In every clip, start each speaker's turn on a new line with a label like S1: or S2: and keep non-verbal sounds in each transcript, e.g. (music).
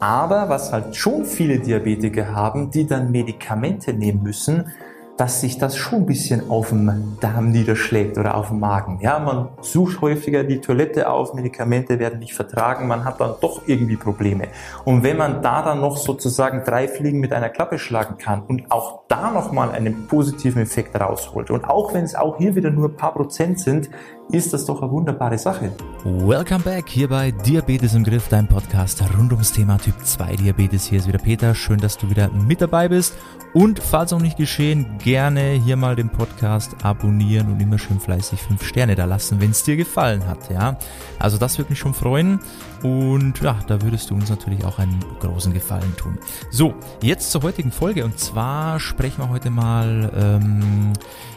S1: Aber was halt schon viele Diabetiker haben, die dann Medikamente nehmen müssen, dass sich das schon ein bisschen auf dem Darm niederschlägt oder auf dem Magen. Ja, man sucht häufiger die Toilette auf, Medikamente werden nicht vertragen, man hat dann doch irgendwie Probleme. Und wenn man da dann noch sozusagen drei Fliegen mit einer Klappe schlagen kann und auch da nochmal einen positiven Effekt rausholt und auch wenn es auch hier wieder nur ein paar Prozent sind, ist das doch eine wunderbare Sache.
S2: Welcome back hier bei Diabetes im Griff, dein Podcast rund ums Thema Typ 2 Diabetes. Hier ist wieder Peter. Schön, dass du wieder mit dabei bist. Und falls auch nicht geschehen, gerne hier mal den Podcast abonnieren und immer schön fleißig 5 Sterne da lassen, wenn es dir gefallen hat. Ja, also das würde mich schon freuen. Und ja, da würdest du uns natürlich auch einen großen Gefallen tun. So, jetzt zur heutigen Folge. Und zwar sprechen wir heute mal ähm,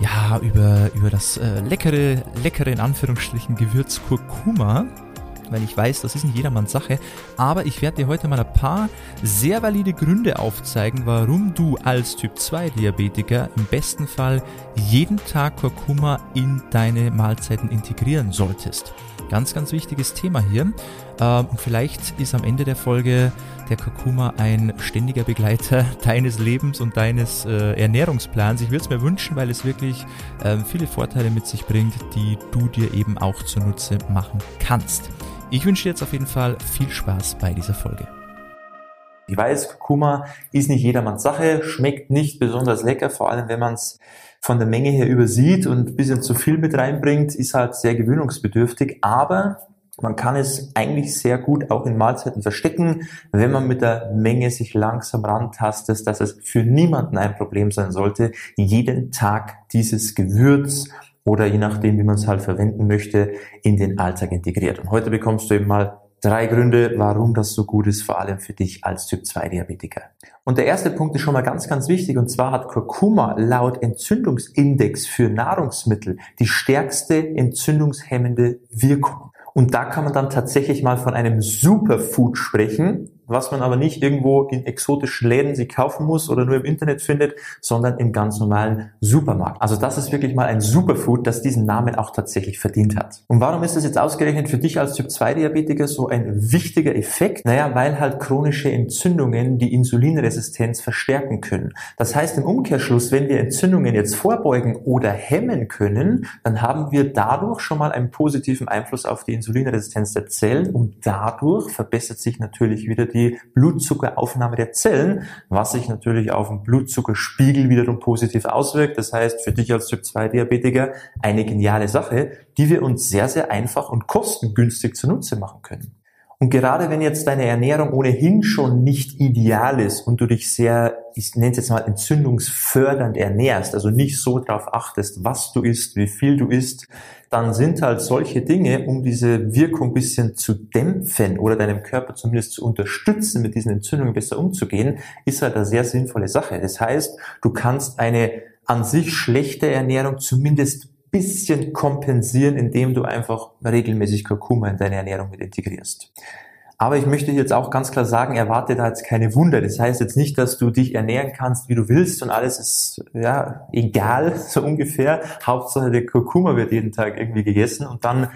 S2: ja über über das äh, leckere leckere in Anführungsstrichen Gewürz Kurkuma weil ich weiß, das ist nicht jedermanns Sache. Aber ich werde dir heute mal ein paar sehr valide Gründe aufzeigen, warum du als Typ 2 Diabetiker im besten Fall jeden Tag Kurkuma in deine Mahlzeiten integrieren solltest. Ganz, ganz wichtiges Thema hier. Ähm, und vielleicht ist am Ende der Folge der Kurkuma ein ständiger Begleiter (laughs) deines Lebens und deines äh, Ernährungsplans. Ich würde es mir wünschen, weil es wirklich äh, viele Vorteile mit sich bringt, die du dir eben auch zunutze machen kannst. Ich wünsche dir jetzt auf jeden Fall viel Spaß bei dieser Folge.
S1: Ich weiß, Kurkuma ist nicht jedermanns Sache, schmeckt nicht besonders lecker, vor allem wenn man es von der Menge her übersieht und ein bisschen zu viel mit reinbringt, ist halt sehr gewöhnungsbedürftig, aber man kann es eigentlich sehr gut auch in Mahlzeiten verstecken, wenn man mit der Menge sich langsam rantastet, dass es für niemanden ein Problem sein sollte, jeden Tag dieses Gewürz oder je nachdem, wie man es halt verwenden möchte, in den Alltag integriert. Und heute bekommst du eben mal drei Gründe, warum das so gut ist, vor allem für dich als Typ 2 Diabetiker. Und der erste Punkt ist schon mal ganz, ganz wichtig, und zwar hat Kurkuma laut Entzündungsindex für Nahrungsmittel die stärkste entzündungshemmende Wirkung. Und da kann man dann tatsächlich mal von einem Superfood sprechen, was man aber nicht irgendwo in exotischen Läden sich kaufen muss oder nur im Internet findet, sondern im ganz normalen Supermarkt. Also das ist wirklich mal ein Superfood, das diesen Namen auch tatsächlich verdient hat. Und warum ist das jetzt ausgerechnet für dich als Typ 2 Diabetiker so ein wichtiger Effekt? Naja, weil halt chronische Entzündungen die Insulinresistenz verstärken können. Das heißt im Umkehrschluss, wenn wir Entzündungen jetzt vorbeugen oder hemmen können, dann haben wir dadurch schon mal einen positiven Einfluss auf die Insulinresistenz der Zellen und dadurch verbessert sich natürlich wieder die die Blutzuckeraufnahme der Zellen, was sich natürlich auf den Blutzuckerspiegel wiederum positiv auswirkt. Das heißt, für dich als Typ 2 Diabetiker eine geniale Sache, die wir uns sehr, sehr einfach und kostengünstig zunutze machen können. Und gerade wenn jetzt deine Ernährung ohnehin schon nicht ideal ist und du dich sehr, ich nenne es jetzt mal entzündungsfördernd ernährst, also nicht so darauf achtest, was du isst, wie viel du isst, dann sind halt solche Dinge, um diese Wirkung bisschen zu dämpfen oder deinem Körper zumindest zu unterstützen, mit diesen Entzündungen besser umzugehen, ist halt eine sehr sinnvolle Sache. Das heißt, du kannst eine an sich schlechte Ernährung zumindest bisschen kompensieren, indem du einfach regelmäßig Kurkuma in deine Ernährung mit integrierst. Aber ich möchte jetzt auch ganz klar sagen, erwarte da jetzt keine Wunder. Das heißt jetzt nicht, dass du dich ernähren kannst, wie du willst und alles ist ja egal, (laughs) so ungefähr. Hauptsache der Kurkuma wird jeden Tag irgendwie gegessen und dann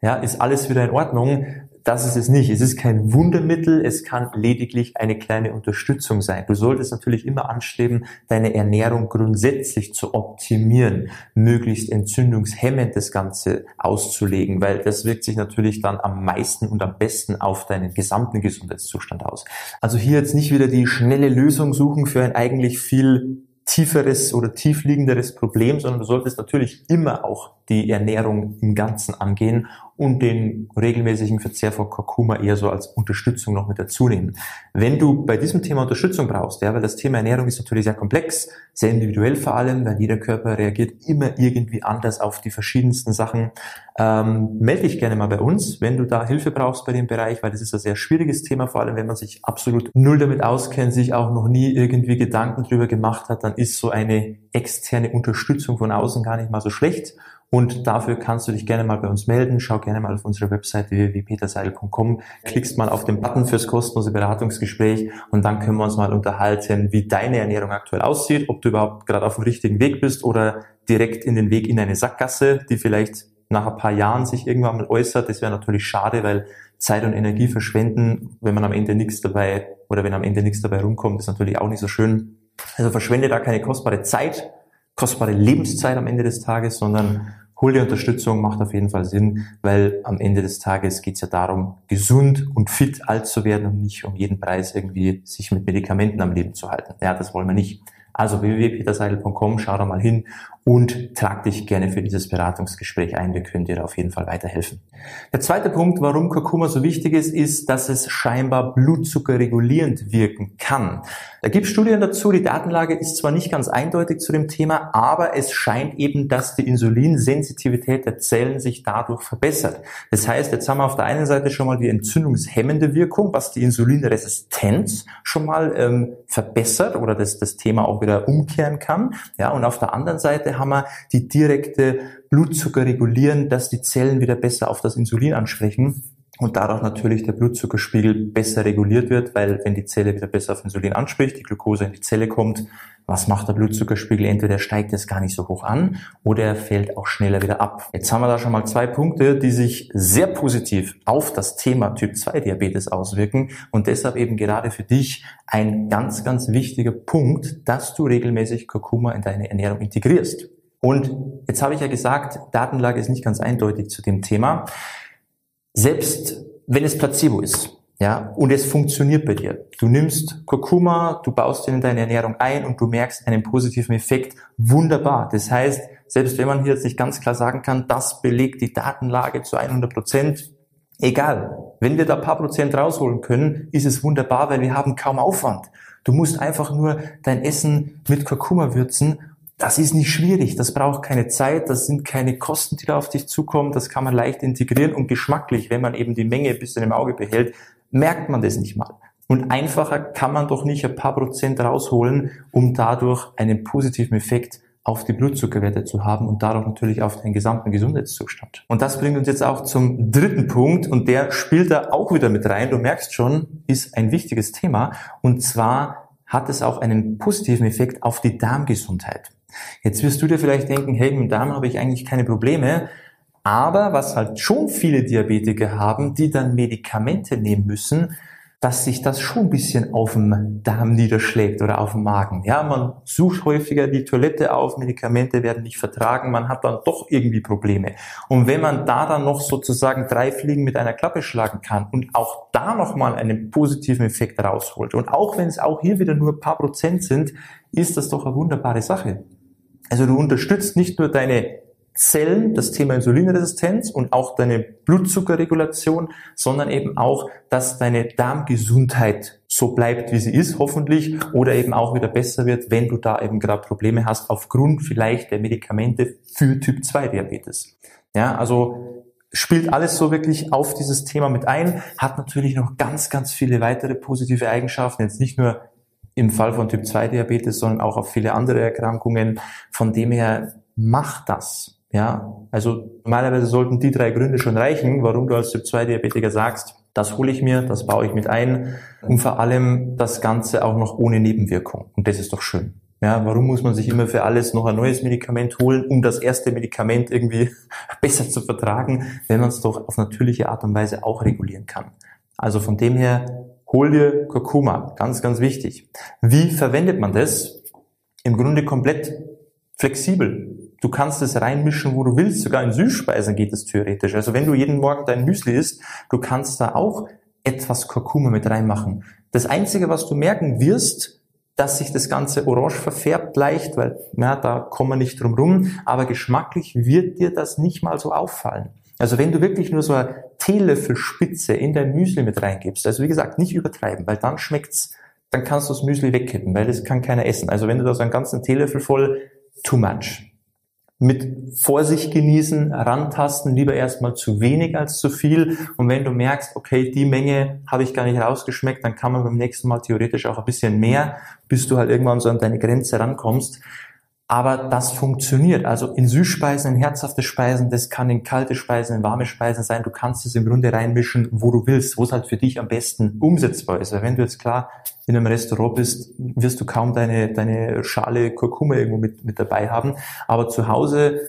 S1: ja, ist alles wieder in Ordnung das ist es nicht. Es ist kein Wundermittel, es kann lediglich eine kleine Unterstützung sein. Du solltest natürlich immer anstreben, deine Ernährung grundsätzlich zu optimieren, möglichst entzündungshemmend das Ganze auszulegen, weil das wirkt sich natürlich dann am meisten und am besten auf deinen gesamten Gesundheitszustand aus. Also hier jetzt nicht wieder die schnelle Lösung suchen für ein eigentlich viel tieferes oder tiefliegenderes Problem, sondern du solltest natürlich immer auch die Ernährung im Ganzen angehen und den regelmäßigen Verzehr von Kurkuma eher so als Unterstützung noch mit dazu nehmen. Wenn du bei diesem Thema Unterstützung brauchst, ja, weil das Thema Ernährung ist natürlich sehr komplex, sehr individuell vor allem, weil jeder Körper reagiert immer irgendwie anders auf die verschiedensten Sachen, ähm, melde dich gerne mal bei uns, wenn du da Hilfe brauchst bei dem Bereich, weil das ist ein sehr schwieriges Thema, vor allem wenn man sich absolut null damit auskennt, sich auch noch nie irgendwie Gedanken drüber gemacht hat, dann ist so eine externe Unterstützung von außen gar nicht mal so schlecht. Und dafür kannst du dich gerne mal bei uns melden. Schau gerne mal auf unsere Webseite www.peterseidel.com, klickst mal auf den Button fürs kostenlose Beratungsgespräch und dann können wir uns mal unterhalten, wie deine Ernährung aktuell aussieht, ob du überhaupt gerade auf dem richtigen Weg bist oder direkt in den Weg in eine Sackgasse, die vielleicht nach ein paar Jahren sich irgendwann mal äußert, das wäre natürlich schade, weil Zeit und Energie verschwenden, wenn man am Ende nichts dabei oder wenn am Ende nichts dabei rumkommt, ist natürlich auch nicht so schön. Also verschwende da keine kostbare Zeit, kostbare Lebenszeit am Ende des Tages, sondern hol die Unterstützung, macht auf jeden Fall Sinn, weil am Ende des Tages geht es ja darum, gesund und fit alt zu werden und nicht um jeden Preis irgendwie sich mit Medikamenten am Leben zu halten. Ja, das wollen wir nicht. Also www.peterseidel.com, schau da mal hin und trag dich gerne für dieses Beratungsgespräch ein. Wir können dir da auf jeden Fall weiterhelfen. Der zweite Punkt, warum Kurkuma so wichtig ist, ist, dass es scheinbar Blutzucker regulierend wirken kann. Da gibt es Studien dazu. Die Datenlage ist zwar nicht ganz eindeutig zu dem Thema, aber es scheint eben, dass die Insulinsensitivität der Zellen sich dadurch verbessert. Das heißt, jetzt haben wir auf der einen Seite schon mal die entzündungshemmende Wirkung, was die Insulinresistenz schon mal ähm, verbessert oder das, das Thema auch wieder umkehren kann. Ja, und auf der anderen Seite haben wir die direkte Blutzucker regulieren, dass die Zellen wieder besser auf das Insulin ansprechen und dadurch natürlich der Blutzuckerspiegel besser reguliert wird, weil wenn die Zelle wieder besser auf Insulin anspricht, die Glucose in die Zelle kommt, was macht der Blutzuckerspiegel? Entweder steigt es gar nicht so hoch an oder er fällt auch schneller wieder ab. Jetzt haben wir da schon mal zwei Punkte, die sich sehr positiv auf das Thema Typ 2 Diabetes auswirken und deshalb eben gerade für dich ein ganz, ganz wichtiger Punkt, dass du regelmäßig Kurkuma in deine Ernährung integrierst. Und jetzt habe ich ja gesagt, Datenlage ist nicht ganz eindeutig zu dem Thema. Selbst wenn es Placebo ist, ja, und es funktioniert bei dir. Du nimmst Kurkuma, du baust ihn in deine Ernährung ein und du merkst einen positiven Effekt. Wunderbar. Das heißt, selbst wenn man hier jetzt nicht ganz klar sagen kann, das belegt die Datenlage zu 100 Prozent, egal. Wenn wir da ein paar Prozent rausholen können, ist es wunderbar, weil wir haben kaum Aufwand. Du musst einfach nur dein Essen mit Kurkuma würzen das ist nicht schwierig, das braucht keine Zeit, das sind keine Kosten, die da auf dich zukommen, das kann man leicht integrieren und geschmacklich, wenn man eben die Menge ein bisschen im Auge behält, merkt man das nicht mal. Und einfacher kann man doch nicht ein paar Prozent rausholen, um dadurch einen positiven Effekt auf die Blutzuckerwerte zu haben und dadurch natürlich auf den gesamten Gesundheitszustand. Und das bringt uns jetzt auch zum dritten Punkt und der spielt da auch wieder mit rein. Du merkst schon, ist ein wichtiges Thema und zwar hat es auch einen positiven Effekt auf die Darmgesundheit. Jetzt wirst du dir vielleicht denken, hey, mit dem Darm habe ich eigentlich keine Probleme. Aber was halt schon viele Diabetiker haben, die dann Medikamente nehmen müssen, dass sich das schon ein bisschen auf dem Darm niederschlägt oder auf dem Magen. Ja, man sucht häufiger die Toilette auf, Medikamente werden nicht vertragen, man hat dann doch irgendwie Probleme. Und wenn man da dann noch sozusagen drei Fliegen mit einer Klappe schlagen kann und auch da nochmal einen positiven Effekt rausholt und auch wenn es auch hier wieder nur ein paar Prozent sind, ist das doch eine wunderbare Sache. Also du unterstützt nicht nur deine Zellen, das Thema Insulinresistenz und auch deine Blutzuckerregulation, sondern eben auch, dass deine Darmgesundheit so bleibt, wie sie ist, hoffentlich, oder eben auch wieder besser wird, wenn du da eben gerade Probleme hast, aufgrund vielleicht der Medikamente für Typ 2 Diabetes. Ja, also spielt alles so wirklich auf dieses Thema mit ein, hat natürlich noch ganz, ganz viele weitere positive Eigenschaften, jetzt nicht nur im Fall von Typ 2 Diabetes, sondern auch auf viele andere Erkrankungen. Von dem her macht das. Ja, also normalerweise sollten die drei Gründe schon reichen, warum du als Typ 2 Diabetiker sagst, das hole ich mir, das baue ich mit ein und vor allem das Ganze auch noch ohne Nebenwirkung. Und das ist doch schön. Ja, warum muss man sich immer für alles noch ein neues Medikament holen, um das erste Medikament irgendwie (laughs) besser zu vertragen, wenn man es doch auf natürliche Art und Weise auch regulieren kann? Also von dem her Hol dir Kurkuma, ganz, ganz wichtig. Wie verwendet man das? Im Grunde komplett flexibel. Du kannst es reinmischen, wo du willst. Sogar in Süßspeisen geht es theoretisch. Also wenn du jeden Morgen dein Müsli isst, du kannst da auch etwas Kurkuma mit reinmachen. Das Einzige, was du merken wirst, dass sich das Ganze orange verfärbt leicht, weil na, da kommen wir nicht drum rum, aber geschmacklich wird dir das nicht mal so auffallen. Also wenn du wirklich nur so eine Teelöffelspitze in dein Müsli mit reingibst, also wie gesagt, nicht übertreiben, weil dann schmeckt's, dann kannst du das Müsli wegkippen, weil das kann keiner essen. Also wenn du da so einen ganzen Teelöffel voll, too much. Mit Vorsicht genießen, rantasten, lieber erstmal zu wenig als zu viel. Und wenn du merkst, okay, die Menge habe ich gar nicht rausgeschmeckt, dann kann man beim nächsten Mal theoretisch auch ein bisschen mehr, bis du halt irgendwann so an deine Grenze rankommst. Aber das funktioniert. Also in Süßspeisen, in herzhafte Speisen, das kann in kalte Speisen, in warme Speisen sein. Du kannst es im Grunde reinmischen, wo du willst, wo es halt für dich am besten umsetzbar ist. Wenn du jetzt klar in einem Restaurant bist, wirst du kaum deine, deine Schale Kurkuma irgendwo mit, mit dabei haben. Aber zu Hause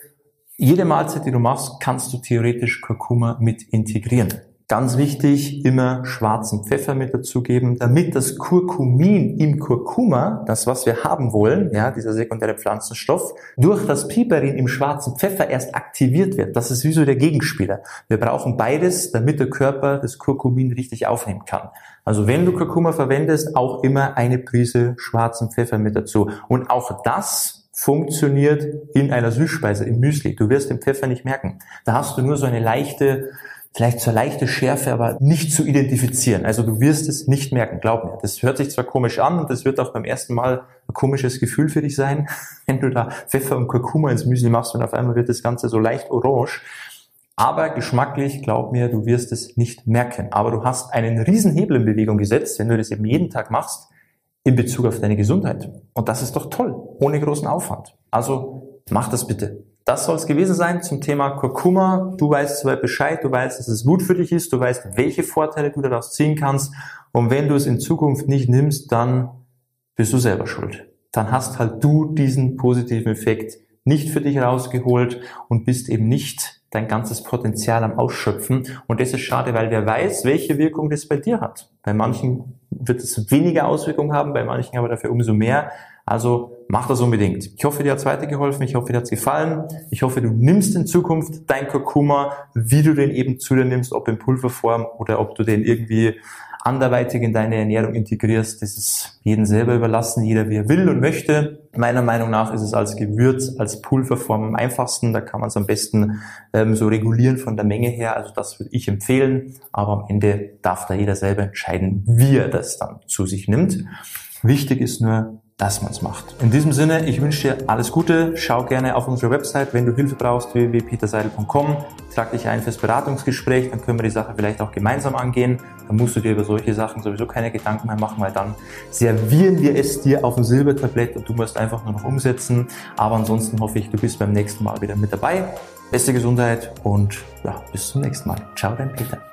S1: jede Mahlzeit, die du machst, kannst du theoretisch Kurkuma mit integrieren. Ganz wichtig, immer schwarzen Pfeffer mit dazugeben, damit das Kurkumin im Kurkuma, das was wir haben wollen, ja, dieser sekundäre Pflanzenstoff, durch das Piperin im schwarzen Pfeffer erst aktiviert wird. Das ist wie so der Gegenspieler. Wir brauchen beides, damit der Körper das Kurkumin richtig aufnehmen kann. Also wenn du Kurkuma verwendest, auch immer eine Prise schwarzen Pfeffer mit dazu. Und auch das funktioniert in einer Süßspeise, im Müsli. Du wirst den Pfeffer nicht merken. Da hast du nur so eine leichte vielleicht so leichte Schärfe, aber nicht zu identifizieren. Also du wirst es nicht merken, glaub mir. Das hört sich zwar komisch an und das wird auch beim ersten Mal ein komisches Gefühl für dich sein, (laughs) wenn du da Pfeffer und Kurkuma ins Müsli machst und auf einmal wird das Ganze so leicht orange. Aber geschmacklich, glaub mir, du wirst es nicht merken. Aber du hast einen riesen Hebel in Bewegung gesetzt, wenn du das eben jeden Tag machst, in Bezug auf deine Gesundheit. Und das ist doch toll, ohne großen Aufwand. Also mach das bitte. Das soll es gewesen sein zum Thema Kurkuma. Du weißt soweit Bescheid, du weißt, dass es gut für dich ist, du weißt, welche Vorteile du daraus ziehen kannst. Und wenn du es in Zukunft nicht nimmst, dann bist du selber schuld. Dann hast halt du diesen positiven Effekt nicht für dich rausgeholt und bist eben nicht dein ganzes Potenzial am Ausschöpfen. Und das ist schade, weil wer weiß, welche Wirkung das bei dir hat. Bei manchen wird es weniger Auswirkungen haben, bei manchen aber dafür umso mehr. Also mach das unbedingt. Ich hoffe, dir hat's weitergeholfen. Ich hoffe, dir hat's gefallen. Ich hoffe, du nimmst in Zukunft dein Kurkuma, wie du den eben zu dir nimmst, ob in Pulverform oder ob du den irgendwie anderweitig in deine Ernährung integrierst. Das ist jedem selber überlassen, jeder wie er will und möchte. Meiner Meinung nach ist es als Gewürz, als Pulverform am einfachsten. Da kann man es am besten ähm, so regulieren von der Menge her. Also das würde ich empfehlen. Aber am Ende darf da jeder selber entscheiden, wie er das dann zu sich nimmt. Wichtig ist nur, dass man es macht. In diesem Sinne, ich wünsche dir alles Gute. Schau gerne auf unsere Website, wenn du Hilfe brauchst, www.peterseidel.com. Trag dich ein fürs Beratungsgespräch, dann können wir die Sache vielleicht auch gemeinsam angehen. Dann musst du dir über solche Sachen sowieso keine Gedanken mehr machen, weil dann servieren wir es dir auf dem Silbertablett und du musst einfach nur noch umsetzen. Aber ansonsten hoffe ich, du bist beim nächsten Mal wieder mit dabei. Beste Gesundheit und ja, bis zum nächsten Mal. Ciao, dein Peter.